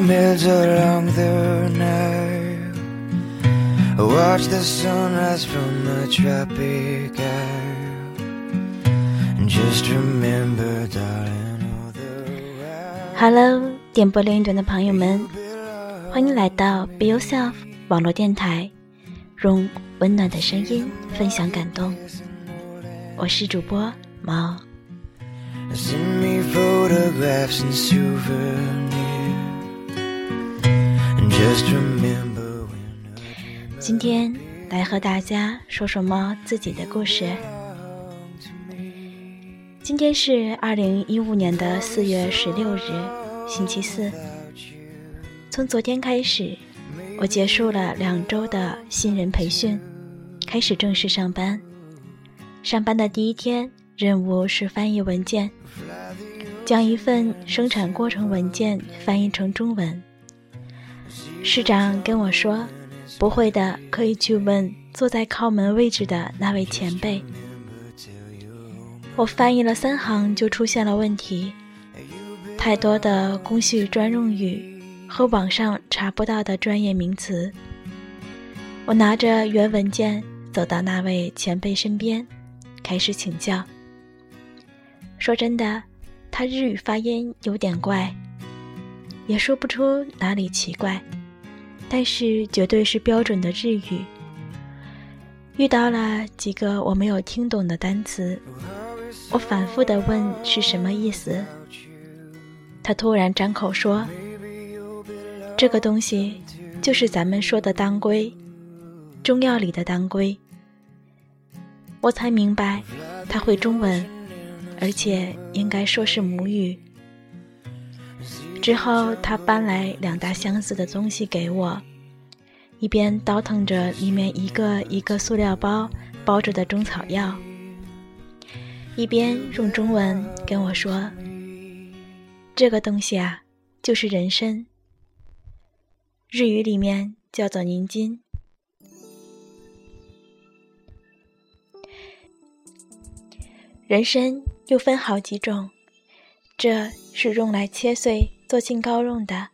the pyramids along the Nile. Watch the sunrise from the tropic isle. And just remember, darling, all the Hello，点播留言转的朋友们，欢迎来到 Be Yourself 网络电台，用温暖的声音分享感动。我是主播毛。Send me photographs and souvenirs. 今天来和大家说说猫自己的故事。今天是二零一五年的四月十六日，星期四。从昨天开始，我结束了两周的新人培训，开始正式上班。上班的第一天，任务是翻译文件，将一份生产过程文件翻译成中文。市长跟我说。不会的，可以去问坐在靠门位置的那位前辈。我翻译了三行就出现了问题，太多的工序专用语和网上查不到的专业名词。我拿着原文件走到那位前辈身边，开始请教。说真的，他日语发音有点怪，也说不出哪里奇怪。但是绝对是标准的日语。遇到了几个我没有听懂的单词，我反复的问是什么意思。他突然张口说：“这个东西就是咱们说的当归，中药里的当归。”我才明白他会中文，而且应该说是母语。之后，他搬来两大箱子的东西给我，一边倒腾着里面一个一个塑料包包着的中草药，一边用中文跟我说：“这个东西啊，就是人参，日语里面叫做宁津。人参又分好几种，这是用来切碎。”做杏膏用的，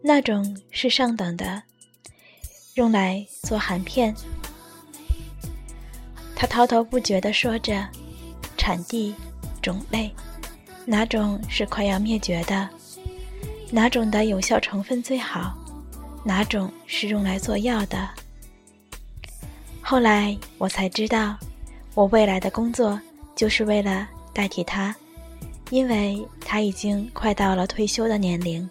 那种是上等的，用来做含片。他滔滔不绝地说着产地、种类，哪种是快要灭绝的，哪种的有效成分最好，哪种是用来做药的。后来我才知道，我未来的工作就是为了代替他。因为他已经快到了退休的年龄，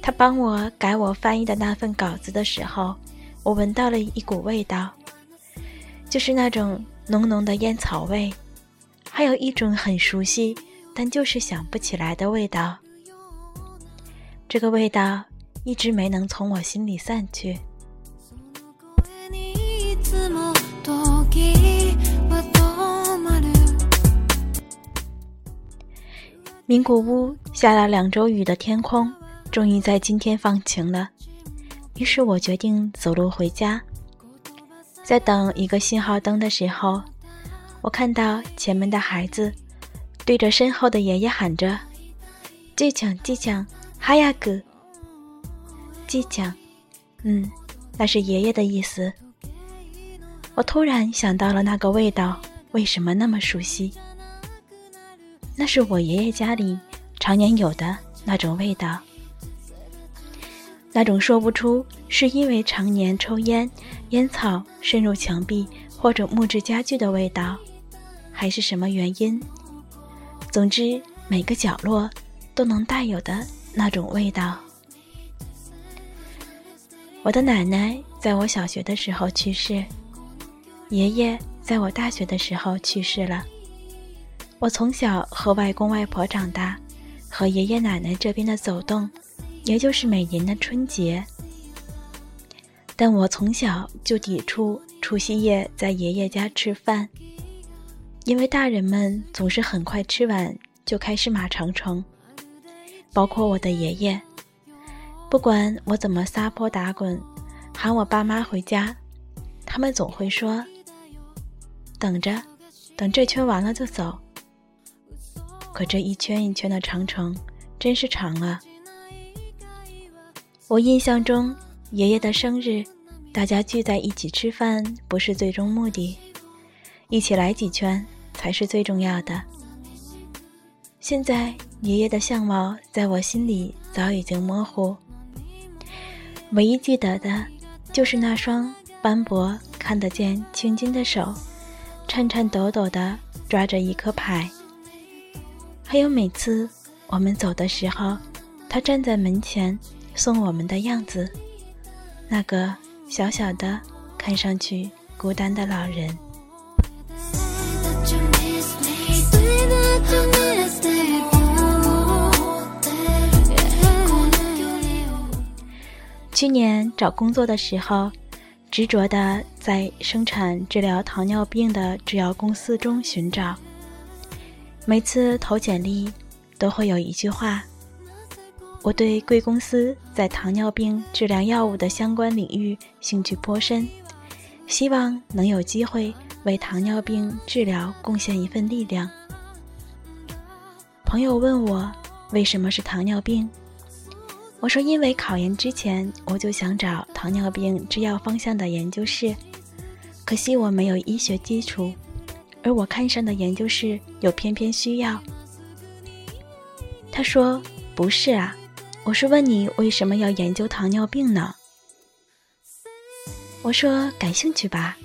他帮我改我翻译的那份稿子的时候，我闻到了一股味道，就是那种浓浓的烟草味，还有一种很熟悉但就是想不起来的味道。这个味道一直没能从我心里散去。名古屋下了两周雨的天空，终于在今天放晴了。于是我决定走路回家。在等一个信号灯的时候，我看到前面的孩子对着身后的爷爷喊着：“机枪，机枪，哈亚哥，机枪。”嗯，那是爷爷的意思。我突然想到了那个味道，为什么那么熟悉？那是我爷爷家里常年有的那种味道，那种说不出是因为常年抽烟、烟草渗入墙壁或者木质家具的味道，还是什么原因。总之，每个角落都能带有的那种味道。我的奶奶在我小学的时候去世，爷爷在我大学的时候去世了。我从小和外公外婆长大，和爷爷奶奶这边的走动，也就是每年的春节。但我从小就抵触除夕夜在爷爷家吃饭，因为大人们总是很快吃完就开始马长城，包括我的爷爷。不管我怎么撒泼打滚，喊我爸妈回家，他们总会说：“等着，等这圈完了就走。”可这一圈一圈的长城，真是长啊！我印象中，爷爷的生日，大家聚在一起吃饭不是最终目的，一起来几圈才是最重要的。现在，爷爷的相貌在我心里早已经模糊，唯一记得的，就是那双斑驳、看得见青筋的手，颤颤抖抖地抓着一颗牌。还有每次我们走的时候，他站在门前送我们的样子，那个小小的、看上去孤单的老人。去年找工作的时候，执着的在生产治疗糖尿病的制药公司中寻找。每次投简历，都会有一句话：“我对贵公司在糖尿病治疗药物的相关领域兴趣颇深，希望能有机会为糖尿病治疗贡献一份力量。”朋友问我为什么是糖尿病，我说：“因为考研之前我就想找糖尿病制药方向的研究室，可惜我没有医学基础。”而我看上的研究室又偏偏需要。他说：“不是啊，我是问你为什么要研究糖尿病呢？”我说：“感兴趣吧，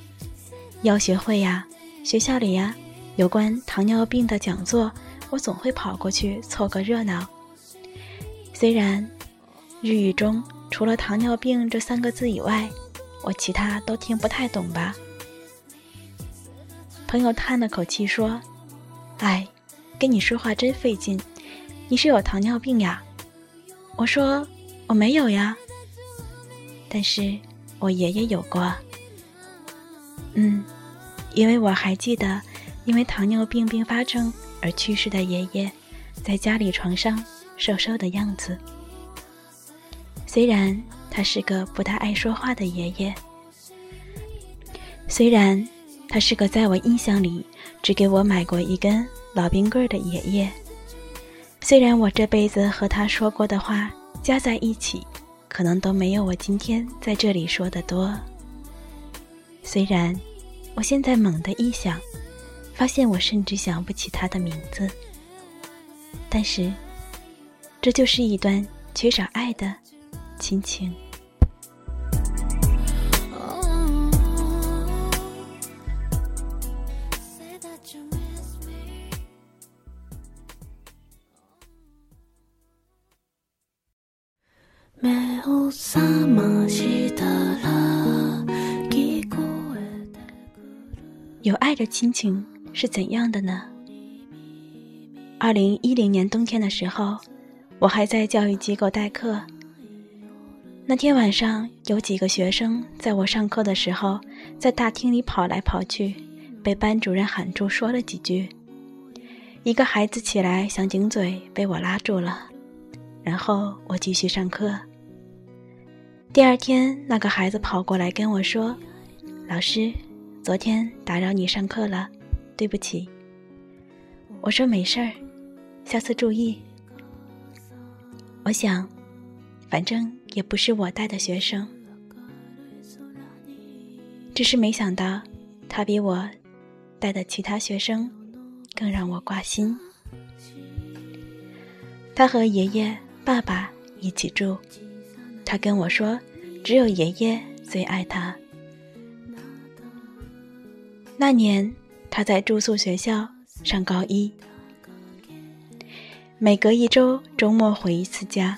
药学会呀，学校里呀，有关糖尿病的讲座，我总会跑过去凑个热闹。虽然日语中除了糖尿病这三个字以外，我其他都听不太懂吧。”朋友叹了口气说：“哎，跟你说话真费劲，你是有糖尿病呀？”我说：“我没有呀，但是我爷爷有过。”嗯，因为我还记得，因为糖尿病并发症而去世的爷爷，在家里床上瘦瘦的样子。虽然他是个不太爱说话的爷爷，虽然。他是个在我印象里只给我买过一根老冰棍的爷爷。虽然我这辈子和他说过的话加在一起，可能都没有我今天在这里说的多。虽然我现在猛地一想，发现我甚至想不起他的名字，但是这就是一段缺少爱的亲情。有爱的亲情是怎样的呢？二零一零年冬天的时候，我还在教育机构代课。那天晚上，有几个学生在我上课的时候，在大厅里跑来跑去，被班主任喊住说了几句。一个孩子起来想顶嘴，被我拉住了，然后我继续上课。第二天，那个孩子跑过来跟我说：“老师，昨天打扰你上课了，对不起。”我说：“没事儿，下次注意。”我想，反正也不是我带的学生，只是没想到他比我带的其他学生更让我挂心。他和爷爷、爸爸一起住。他跟我说，只有爷爷最爱他。那年他在住宿学校上高一，每隔一周周末回一次家。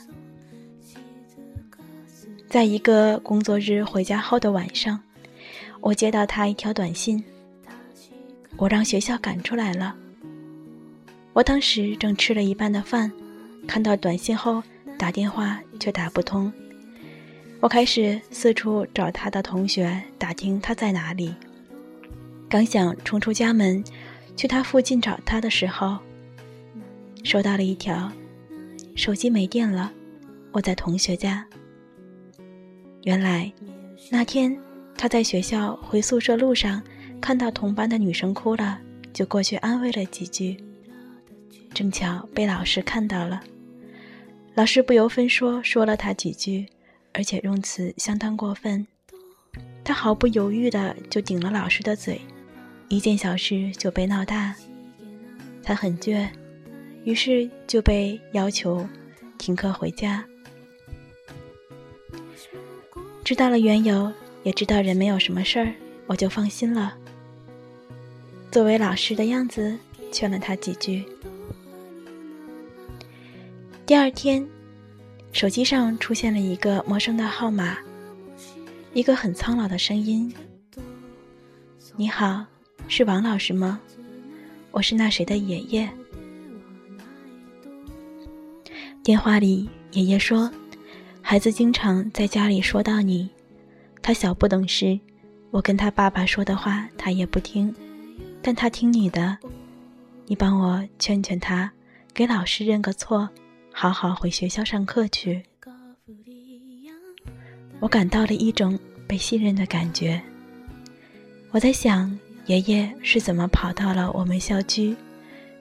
在一个工作日回家后的晚上，我接到他一条短信，我让学校赶出来了。我当时正吃了一半的饭，看到短信后打电话却打不通。我开始四处找他的同学，打听他在哪里。刚想冲出家门，去他附近找他的时候，收到了一条：手机没电了，我在同学家。原来那天他在学校回宿舍路上，看到同班的女生哭了，就过去安慰了几句。正巧被老师看到了，老师不由分说说了他几句，而且用词相当过分。他毫不犹豫的就顶了老师的嘴，一件小事就被闹大。他很倔，于是就被要求停课回家。知道了缘由，也知道人没有什么事儿，我就放心了。作为老师的样子，劝了他几句。第二天，手机上出现了一个陌生的号码，一个很苍老的声音：“你好，是王老师吗？我是那谁的爷爷。”电话里，爷爷说：“孩子经常在家里说到你，他小不懂事，我跟他爸爸说的话他也不听。”但他听你的，你帮我劝劝他，给老师认个错，好好回学校上课去。我感到了一种被信任的感觉。我在想，爷爷是怎么跑到了我们校区，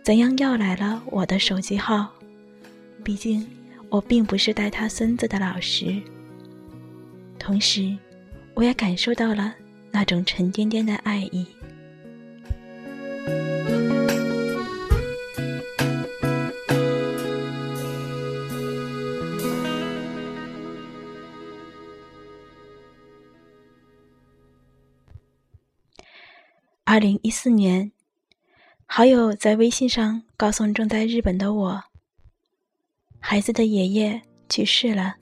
怎样要来了我的手机号？毕竟我并不是带他孙子的老师。同时，我也感受到了那种沉甸甸的爱意。二零一四年，好友在微信上告诉正在日本的我：“孩子的爷爷去世了，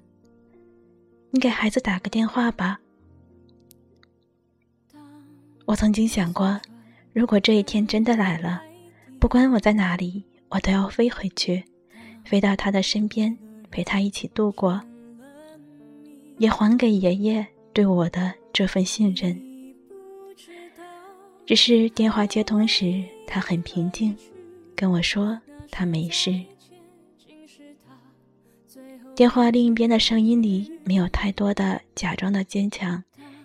你给孩子打个电话吧。”我曾经想过，如果这一天真的来了，不管我在哪里，我都要飞回去，飞到他的身边，陪他一起度过，也还给爷爷对我的这份信任。只是电话接通时，他很平静，跟我说他没事。电话另一边的声音里没有太多的假装的坚强，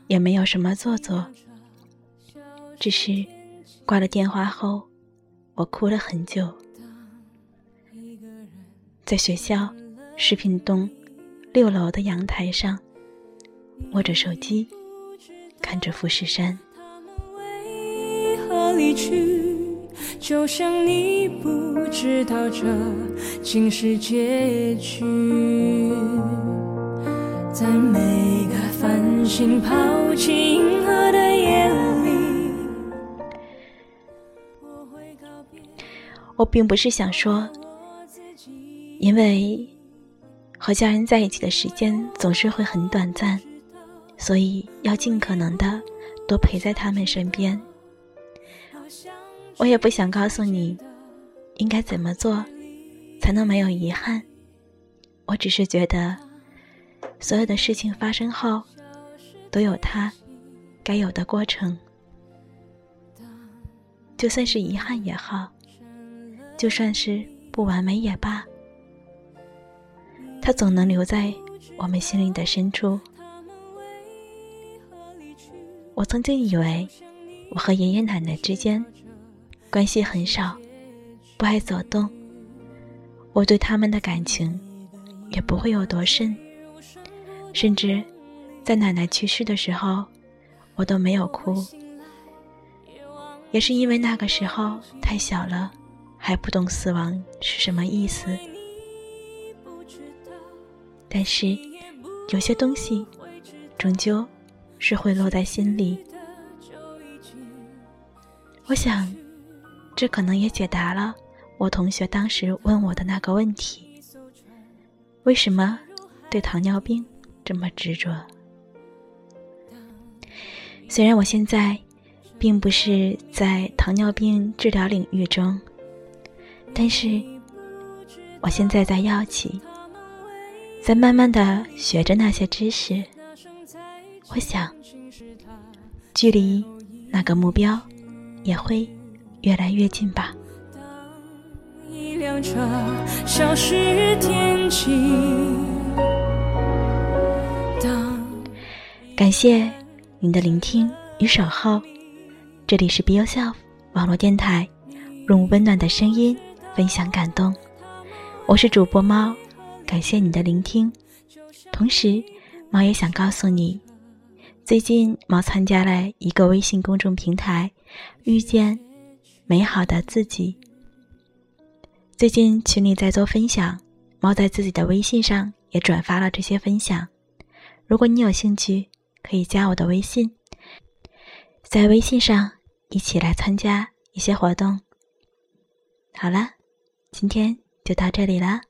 也没有什么做作。只是挂了电话后，我哭了很久。在学校食品东六楼的阳台上，握着手机，看着富士山。离去，就像你不知道这竟是结局。在每个繁星抛弃银河的夜里，我并不是想说，因为和家人在一起的时间总是会很短暂，所以要尽可能的多陪在他们身边。我也不想告诉你，应该怎么做，才能没有遗憾。我只是觉得，所有的事情发生后，都有它该有的过程。就算是遗憾也好，就算是不完美也罢，它总能留在我们心灵的深处。我曾经以为，我和爷爷奶奶之间。关系很少，不爱走动。我对他们的感情也不会有多深，甚至在奶奶去世的时候，我都没有哭。也是因为那个时候太小了，还不懂死亡是什么意思。但是有些东西，终究是会落在心里。我想。这可能也解答了我同学当时问我的那个问题：为什么对糖尿病这么执着？虽然我现在并不是在糖尿病治疗领域中，但是我现在在药企，在慢慢的学着那些知识。我想，距离那个目标也会。越来越近吧。感谢您的聆听与守候，这里是 Be Yourself 网络电台，用温暖的声音分享感动。我是主播猫，感谢你的聆听。同时，猫也想告诉你，最近猫参加了一个微信公众平台“遇见美好的自己”。最近群里在做分享，猫在自己的微信上也转发了这些分享。如果你有兴趣，可以加我的微信，在微信上一起来参加一些活动。好了，今天就到这里了。